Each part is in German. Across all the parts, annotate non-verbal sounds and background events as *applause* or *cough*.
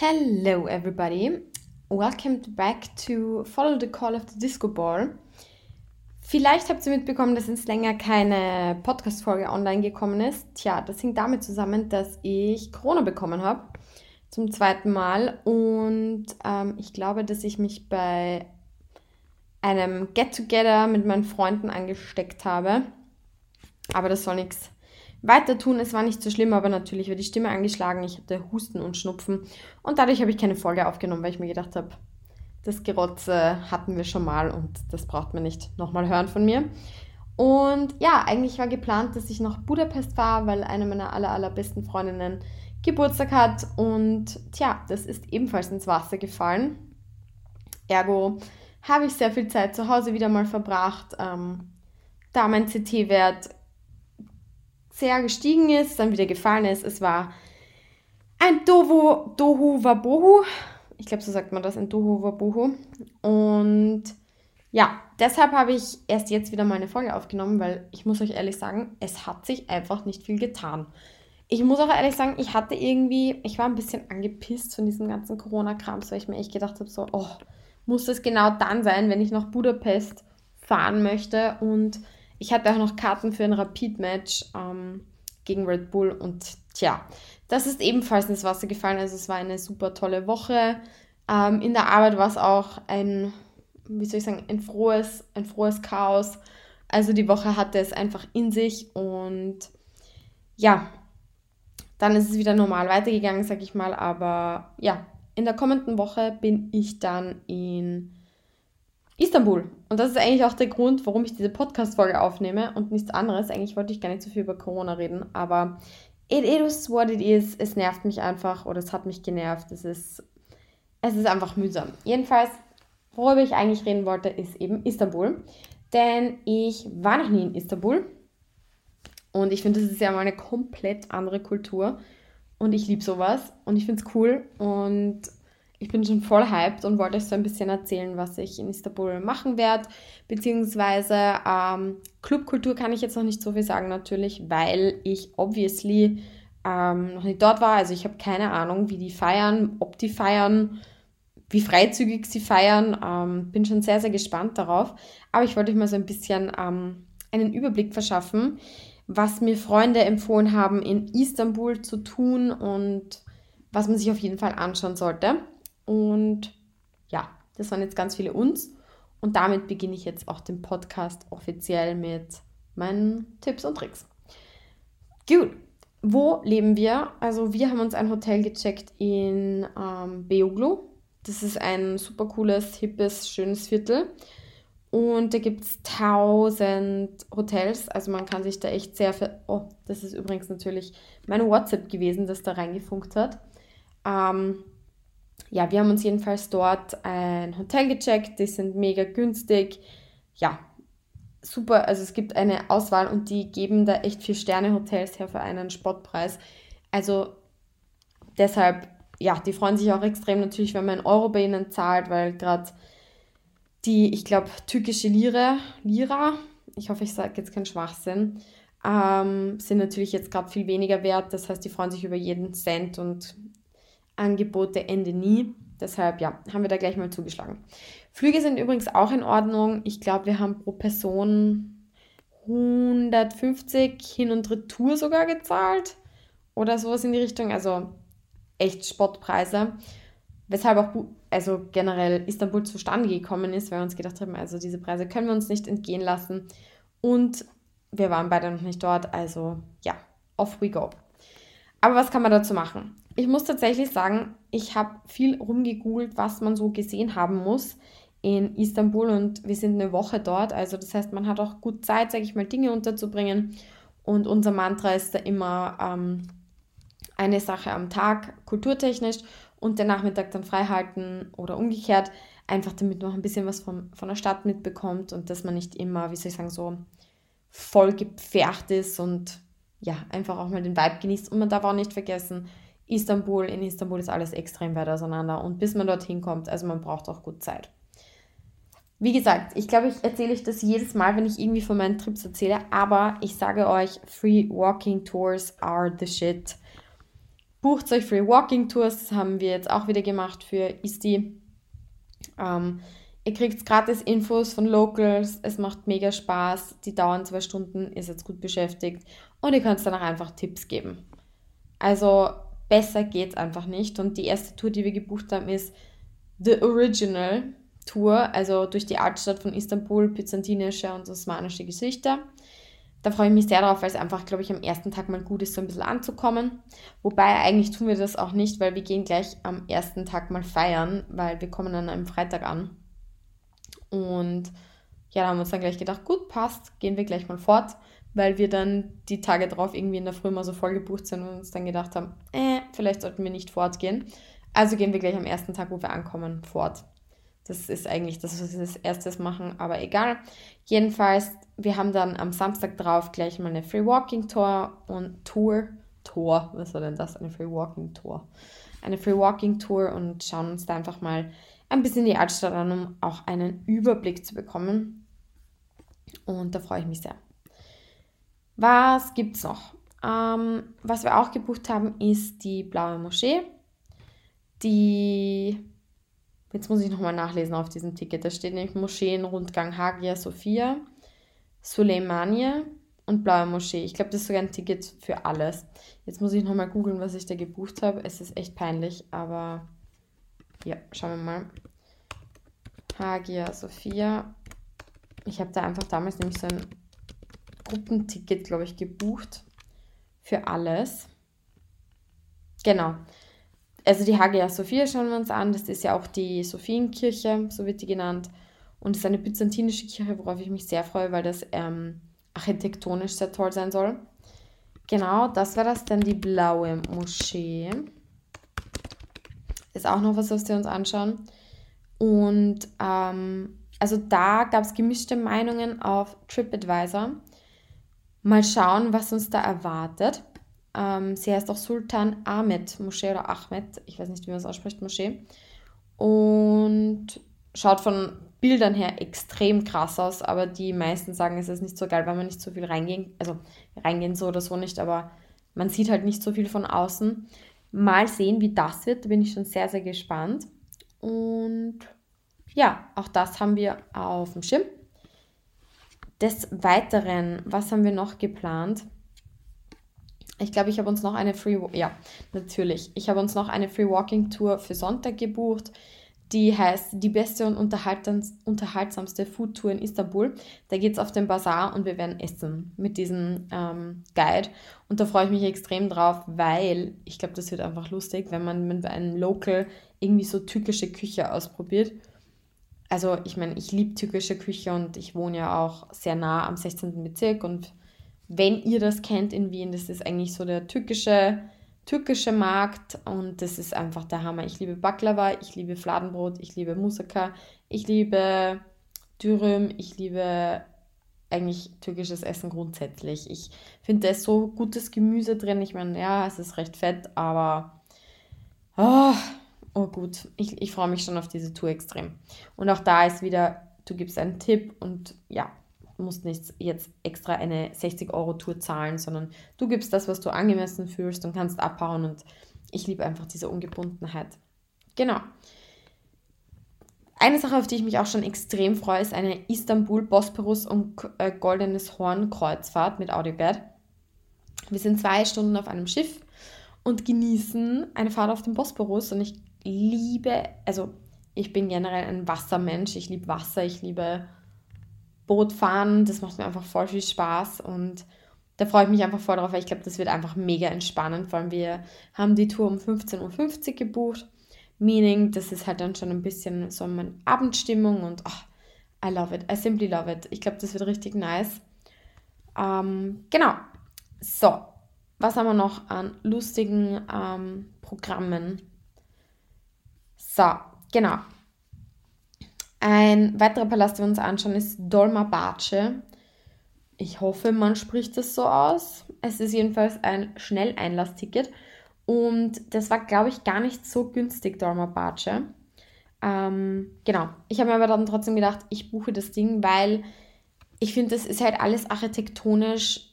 Hello, everybody. Welcome back to Follow the Call of the Disco Ball. Vielleicht habt ihr mitbekommen, dass jetzt länger keine Podcast-Folge online gekommen ist. Tja, das hing damit zusammen, dass ich Corona bekommen habe. Zum zweiten Mal. Und ähm, ich glaube, dass ich mich bei einem Get-Together mit meinen Freunden angesteckt habe. Aber das soll nichts weiter tun. Es war nicht so schlimm, aber natürlich war die Stimme angeschlagen. Ich hatte Husten und Schnupfen. Und dadurch habe ich keine Folge aufgenommen, weil ich mir gedacht habe, das Gerotze hatten wir schon mal und das braucht man nicht nochmal hören von mir. Und ja, eigentlich war geplant, dass ich nach Budapest fahre, weil eine meiner aller, allerbesten Freundinnen Geburtstag hat. Und tja, das ist ebenfalls ins Wasser gefallen. Ergo habe ich sehr viel Zeit zu Hause wieder mal verbracht. Ähm, da mein CT-Wert sehr gestiegen ist, dann wieder gefallen ist. Es war ein Dohu, Dohu Wabohu. Ich glaube, so sagt man das, ein Dohu Wabohu. Und ja, deshalb habe ich erst jetzt wieder mal eine Folge aufgenommen, weil ich muss euch ehrlich sagen, es hat sich einfach nicht viel getan. Ich muss auch ehrlich sagen, ich hatte irgendwie, ich war ein bisschen angepisst von diesem ganzen Corona-Krams, weil ich mir echt gedacht habe, so, oh, muss das genau dann sein, wenn ich nach Budapest fahren möchte und ich hatte auch noch Karten für ein Rapid-Match ähm, gegen Red Bull und tja, das ist ebenfalls ins Wasser gefallen. Also es war eine super tolle Woche. Ähm, in der Arbeit war es auch ein, wie soll ich sagen, ein frohes, ein frohes Chaos. Also die Woche hatte es einfach in sich und ja, dann ist es wieder normal weitergegangen, sag ich mal. Aber ja, in der kommenden Woche bin ich dann in Istanbul. Und das ist eigentlich auch der Grund, warum ich diese Podcast-Folge aufnehme und nichts anderes. Eigentlich wollte ich gar nicht so viel über Corona reden, aber it is what it is. Es nervt mich einfach oder es hat mich genervt. Es ist, es ist einfach mühsam. Jedenfalls, worüber ich eigentlich reden wollte, ist eben Istanbul. Denn ich war noch nie in Istanbul. Und ich finde, das ist ja mal eine komplett andere Kultur. Und ich liebe sowas. Und ich finde es cool. Und ich bin schon voll hyped und wollte euch so ein bisschen erzählen, was ich in Istanbul machen werde. Beziehungsweise ähm, Clubkultur kann ich jetzt noch nicht so viel sagen, natürlich, weil ich obviously ähm, noch nicht dort war. Also ich habe keine Ahnung, wie die feiern, ob die feiern, wie freizügig sie feiern. Ähm, bin schon sehr, sehr gespannt darauf. Aber ich wollte euch mal so ein bisschen ähm, einen Überblick verschaffen, was mir Freunde empfohlen haben, in Istanbul zu tun und was man sich auf jeden Fall anschauen sollte. Und ja, das waren jetzt ganz viele uns. Und damit beginne ich jetzt auch den Podcast offiziell mit meinen Tipps und Tricks. Gut, wo leben wir? Also wir haben uns ein Hotel gecheckt in ähm, Beoglu. Das ist ein super cooles, hippes, schönes Viertel. Und da gibt es tausend Hotels. Also man kann sich da echt sehr... Für oh, das ist übrigens natürlich mein WhatsApp gewesen, das da reingefunkt hat. Ähm, ja, wir haben uns jedenfalls dort ein Hotel gecheckt. Die sind mega günstig. Ja, super. Also es gibt eine Auswahl und die geben da echt vier Sterne Hotels her für einen Spottpreis. Also deshalb, ja, die freuen sich auch extrem natürlich, wenn man Euro bei ihnen zahlt, weil gerade die, ich glaube, türkische Lira, Lira, ich hoffe, ich sage jetzt keinen Schwachsinn, ähm, sind natürlich jetzt gerade viel weniger wert. Das heißt, die freuen sich über jeden Cent und Angebote Ende nie. Deshalb, ja, haben wir da gleich mal zugeschlagen. Flüge sind übrigens auch in Ordnung. Ich glaube, wir haben pro Person 150 Hin- und Retour sogar gezahlt. Oder sowas in die Richtung. Also echt Spottpreise. Weshalb auch also generell Istanbul zustande gekommen ist, weil wir uns gedacht haben, also diese Preise können wir uns nicht entgehen lassen. Und wir waren beide noch nicht dort. Also ja, off we go. Aber was kann man dazu machen? Ich muss tatsächlich sagen, ich habe viel rumgegoogelt, was man so gesehen haben muss in Istanbul und wir sind eine Woche dort. Also das heißt, man hat auch gut Zeit, sage ich mal, Dinge unterzubringen. Und unser Mantra ist da immer ähm, eine Sache am Tag, kulturtechnisch, und den Nachmittag dann frei halten oder umgekehrt, einfach damit man auch ein bisschen was von, von der Stadt mitbekommt und dass man nicht immer, wie soll ich sagen, so voll gepfercht ist und ja, einfach auch mal den Vibe genießt. Und man darf auch nicht vergessen, Istanbul, in Istanbul ist alles extrem weit auseinander. Und bis man dorthin kommt, also man braucht auch gut Zeit. Wie gesagt, ich glaube, ich erzähle euch das jedes Mal, wenn ich irgendwie von meinen Trips erzähle, aber ich sage euch, Free Walking Tours are the shit. Bucht euch Free Walking Tours, das haben wir jetzt auch wieder gemacht für Isti. Ähm, ihr kriegt gratis Infos von Locals, es macht mega Spaß, die dauern zwei Stunden, ihr seid gut beschäftigt und ihr könnt dann auch einfach Tipps geben. Also besser geht's einfach nicht. Und die erste Tour, die wir gebucht haben, ist The Original Tour, also durch die Altstadt von Istanbul, byzantinische und osmanische Gesichter. Da freue ich mich sehr drauf, weil es einfach, glaube ich, am ersten Tag mal gut ist, so ein bisschen anzukommen. Wobei eigentlich tun wir das auch nicht, weil wir gehen gleich am ersten Tag mal feiern, weil wir kommen dann am Freitag an. Und ja, da haben wir uns dann gleich gedacht, gut, passt, gehen wir gleich mal fort, weil wir dann die Tage drauf irgendwie in der Früh mal so voll gebucht sind und uns dann gedacht haben, äh, vielleicht sollten wir nicht fortgehen. Also gehen wir gleich am ersten Tag, wo wir ankommen, fort. Das ist eigentlich das, was wir als erstes machen, aber egal. Jedenfalls, wir haben dann am Samstag drauf gleich mal eine Free Walking Tour und Tour. Tour, was war denn das? Eine Free Walking Tour. Eine Free Walking Tour und schauen uns da einfach mal ein bisschen die Altstadt an, um auch einen Überblick zu bekommen. Und da freue ich mich sehr. Was gibt es noch? Ähm, was wir auch gebucht haben, ist die Blaue Moschee. Die Jetzt muss ich nochmal nachlesen auf diesem Ticket. Da steht nämlich Moscheenrundgang Hagia Sophia, Suleimanie und Blaue Moschee. Ich glaube, das ist sogar ein Ticket für alles. Jetzt muss ich nochmal googeln, was ich da gebucht habe. Es ist echt peinlich, aber ja, schauen wir mal. Hagia Sophia. Ich habe da einfach damals nämlich so ein Gruppenticket, glaube ich, gebucht für alles. Genau also die Hagia Sophia schauen wir uns an. Das ist ja auch die Sophienkirche, so wird die genannt. Und es ist eine byzantinische Kirche, worauf ich mich sehr freue, weil das ähm, architektonisch sehr toll sein soll. Genau, das war das dann die blaue Moschee. Ist auch noch was, was wir uns anschauen. Und ähm, also da gab es gemischte Meinungen auf TripAdvisor. Mal schauen, was uns da erwartet. Ähm, sie heißt auch Sultan Ahmed Moschee oder Ahmed, ich weiß nicht, wie man es ausspricht, Moschee. Und schaut von Bildern her extrem krass aus, aber die meisten sagen, es ist nicht so geil, weil man nicht so viel reingehen, also reingehen so oder so nicht, aber man sieht halt nicht so viel von außen. Mal sehen, wie das wird, da bin ich schon sehr, sehr gespannt. Und ja, auch das haben wir auf dem Schirm. Des Weiteren, was haben wir noch geplant? Ich glaube, ich habe uns noch eine Free, ja, natürlich. Ich habe uns noch eine Free Walking Tour für Sonntag gebucht. Die heißt die beste und unterhaltsamste Food Tour in Istanbul. Da geht es auf den Bazar und wir werden essen mit diesem ähm, Guide. Und da freue ich mich extrem drauf, weil ich glaube, das wird einfach lustig, wenn man mit einem Local irgendwie so türkische Küche ausprobiert. Also ich meine, ich liebe türkische Küche und ich wohne ja auch sehr nah am 16. Bezirk und wenn ihr das kennt in Wien, das ist eigentlich so der türkische, türkische Markt und das ist einfach der Hammer. Ich liebe Baklava, ich liebe Fladenbrot, ich liebe Musaka, ich liebe Dürüm, ich liebe eigentlich türkisches Essen grundsätzlich. Ich finde, da ist so gutes Gemüse drin. Ich meine, ja, es ist recht fett, aber oh, oh gut, ich, ich freue mich schon auf diese Tour extrem. Und auch da ist wieder, du gibst einen Tipp und ja, musst nicht jetzt extra eine 60-Euro-Tour zahlen, sondern du gibst das, was du angemessen fühlst und kannst abhauen. Und ich liebe einfach diese Ungebundenheit. Genau. Eine Sache, auf die ich mich auch schon extrem freue, ist eine Istanbul, Bosporus und äh, Goldenes Horn Kreuzfahrt mit Audiobed. Wir sind zwei Stunden auf einem Schiff und genießen eine Fahrt auf dem Bosporus und ich liebe, also ich bin generell ein Wassermensch, ich liebe Wasser, ich liebe Boot fahren. Das macht mir einfach voll viel Spaß und da freue ich mich einfach voll drauf, weil ich glaube, das wird einfach mega entspannend. Vor allem wir haben die Tour um 15.50 Uhr gebucht. Meaning, das ist halt dann schon ein bisschen so eine Abendstimmung und oh, I love it. I simply love it. Ich glaube, das wird richtig nice. Ähm, genau. So, was haben wir noch an lustigen ähm, Programmen? So, genau. Ein weiterer Palast, den wir uns anschauen, ist Dolmabahce. Ich hoffe, man spricht das so aus. Es ist jedenfalls ein Schnelleinlassticket. Und das war, glaube ich, gar nicht so günstig, Dolmabahce. Ähm, genau. Ich habe mir aber dann trotzdem gedacht, ich buche das Ding, weil ich finde, das ist halt alles architektonisch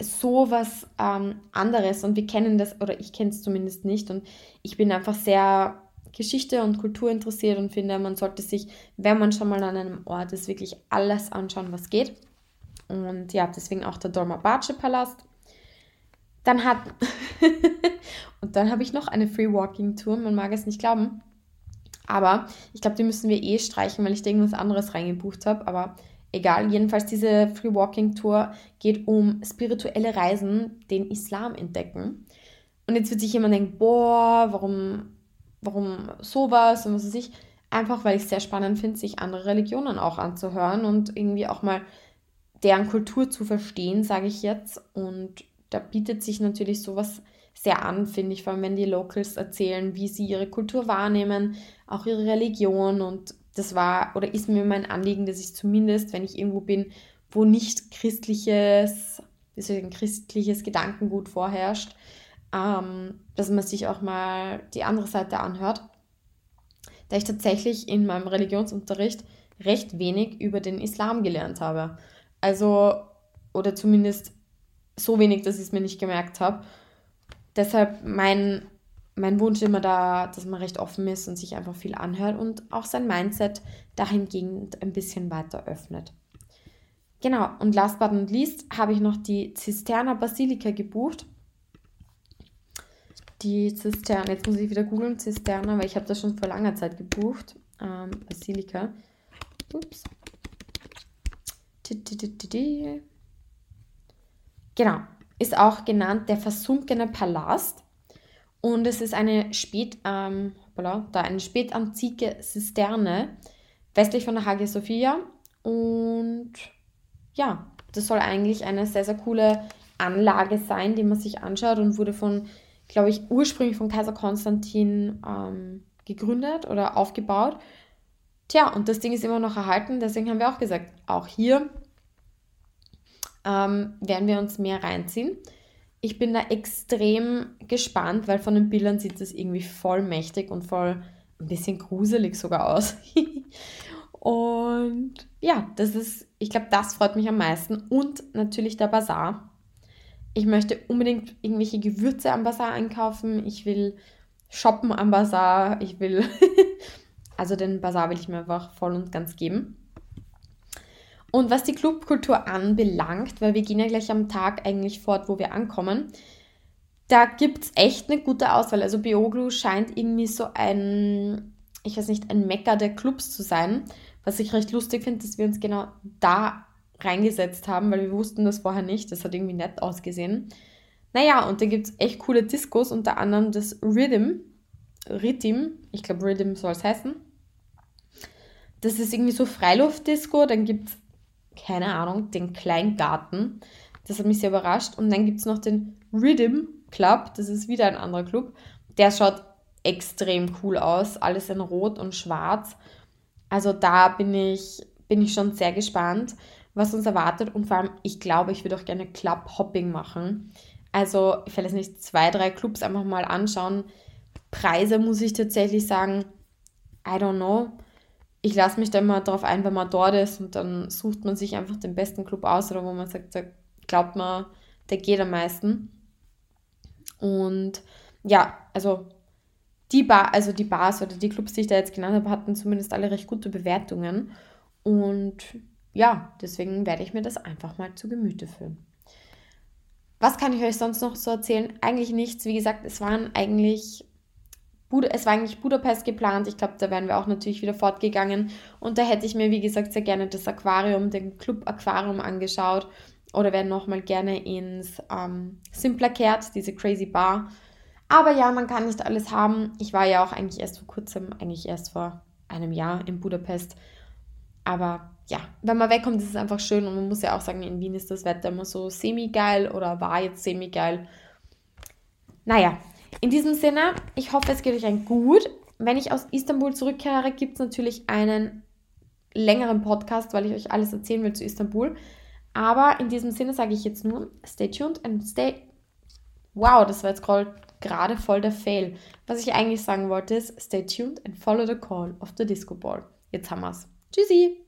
so was ähm, anderes und wir kennen das, oder ich kenne es zumindest nicht und ich bin einfach sehr Geschichte und Kultur interessiert und finde, man sollte sich, wenn man schon mal an einem Ort ist, wirklich alles anschauen, was geht. Und ja, deswegen auch der Dolmabatsche Palast. Dann hat *laughs* und dann habe ich noch eine Free Walking Tour, man mag es nicht glauben. Aber ich glaube, die müssen wir eh streichen, weil ich da irgendwas anderes reingebucht habe. Aber egal, jedenfalls diese Free Walking Tour geht um spirituelle Reisen, den Islam entdecken. Und jetzt wird sich jemand denken, boah, warum, warum sowas und was weiß ich. Einfach weil ich es sehr spannend finde, sich andere Religionen auch anzuhören und irgendwie auch mal deren Kultur zu verstehen, sage ich jetzt. Und da bietet sich natürlich sowas sehr an, finde ich, vor allem wenn die Locals erzählen, wie sie ihre Kultur wahrnehmen, auch ihre Religion. Und das war oder ist mir mein Anliegen, dass ich zumindest, wenn ich irgendwo bin, wo nicht christliches, deswegen christliches Gedankengut vorherrscht, ähm, dass man sich auch mal die andere Seite anhört. Da ich tatsächlich in meinem Religionsunterricht recht wenig über den Islam gelernt habe. Also, oder zumindest so wenig, dass ich es mir nicht gemerkt habe. Deshalb mein, mein Wunsch immer da, dass man recht offen ist und sich einfach viel anhört und auch sein Mindset dahingehend ein bisschen weiter öffnet. Genau, und last but not least habe ich noch die Zisterna Basilika gebucht. Die Zisterne, jetzt muss ich wieder googeln, Zisterna, weil ich habe das schon vor langer Zeit gebucht. Ähm, Basilika. Ups. Genau, ist auch genannt der versunkene Palast. Und es ist eine spät, ähm, da eine spätantike Zisterne westlich von der Hagia Sophia. Und ja, das soll eigentlich eine sehr, sehr coole Anlage sein, die man sich anschaut und wurde von, glaube ich, ursprünglich von Kaiser Konstantin ähm, gegründet oder aufgebaut. Tja, und das Ding ist immer noch erhalten, deswegen haben wir auch gesagt, auch hier ähm, werden wir uns mehr reinziehen. Ich bin da extrem gespannt, weil von den Bildern sieht es irgendwie voll mächtig und voll ein bisschen gruselig sogar aus. *laughs* und ja, das ist, ich glaube, das freut mich am meisten. Und natürlich der Bazar. Ich möchte unbedingt irgendwelche Gewürze am Bazar einkaufen. Ich will shoppen am Bazar. Ich will *laughs* Also den Bazar will ich mir einfach voll und ganz geben. Und was die Clubkultur anbelangt, weil wir gehen ja gleich am Tag eigentlich fort, wo wir ankommen, da gibt es echt eine gute Auswahl. Also Bioglu scheint irgendwie so ein, ich weiß nicht, ein Mecker der Clubs zu sein. Was ich recht lustig finde, dass wir uns genau da reingesetzt haben, weil wir wussten das vorher nicht. Das hat irgendwie nett ausgesehen. Naja, und da gibt es echt coole Discos, unter anderem das Rhythm. Rhythm, ich glaube Rhythm soll es heißen das ist irgendwie so Freiluftdisco, dann gibt es, keine Ahnung, den Kleingarten. Das hat mich sehr überrascht. Und dann gibt es noch den Rhythm Club, das ist wieder ein anderer Club. Der schaut extrem cool aus, alles in Rot und Schwarz. Also da bin ich, bin ich schon sehr gespannt, was uns erwartet. Und vor allem, ich glaube, ich würde auch gerne Club-Hopping machen. Also, ich werde jetzt nicht zwei, drei Clubs einfach mal anschauen. Preise muss ich tatsächlich sagen, I don't know ich lasse mich da immer darauf ein, wenn man dort ist und dann sucht man sich einfach den besten Club aus oder wo man sagt, da glaubt man, der geht am meisten. Und ja, also die Bar, also die Bars oder die Clubs, die ich da jetzt genannt habe, hatten zumindest alle recht gute Bewertungen. Und ja, deswegen werde ich mir das einfach mal zu Gemüte führen. Was kann ich euch sonst noch so erzählen? Eigentlich nichts. Wie gesagt, es waren eigentlich es war eigentlich Budapest geplant. Ich glaube, da wären wir auch natürlich wieder fortgegangen. Und da hätte ich mir, wie gesagt, sehr gerne das Aquarium, den Club Aquarium angeschaut. Oder wäre nochmal gerne ins ähm, Simpler Kehrt, diese Crazy Bar. Aber ja, man kann nicht alles haben. Ich war ja auch eigentlich erst vor kurzem, eigentlich erst vor einem Jahr in Budapest. Aber ja, wenn man wegkommt, ist es einfach schön. Und man muss ja auch sagen, in Wien ist das Wetter immer so semi-geil oder war jetzt semi-geil. Naja, in diesem Sinne, ich hoffe, es geht euch ein gut. Wenn ich aus Istanbul zurückkehre, gibt es natürlich einen längeren Podcast, weil ich euch alles erzählen will zu Istanbul. Aber in diesem Sinne sage ich jetzt nur, stay tuned and stay. Wow, das war jetzt gerade voll der Fail. Was ich eigentlich sagen wollte ist, stay tuned and follow the call of the Disco Ball. Jetzt haben wir's. Tschüssi!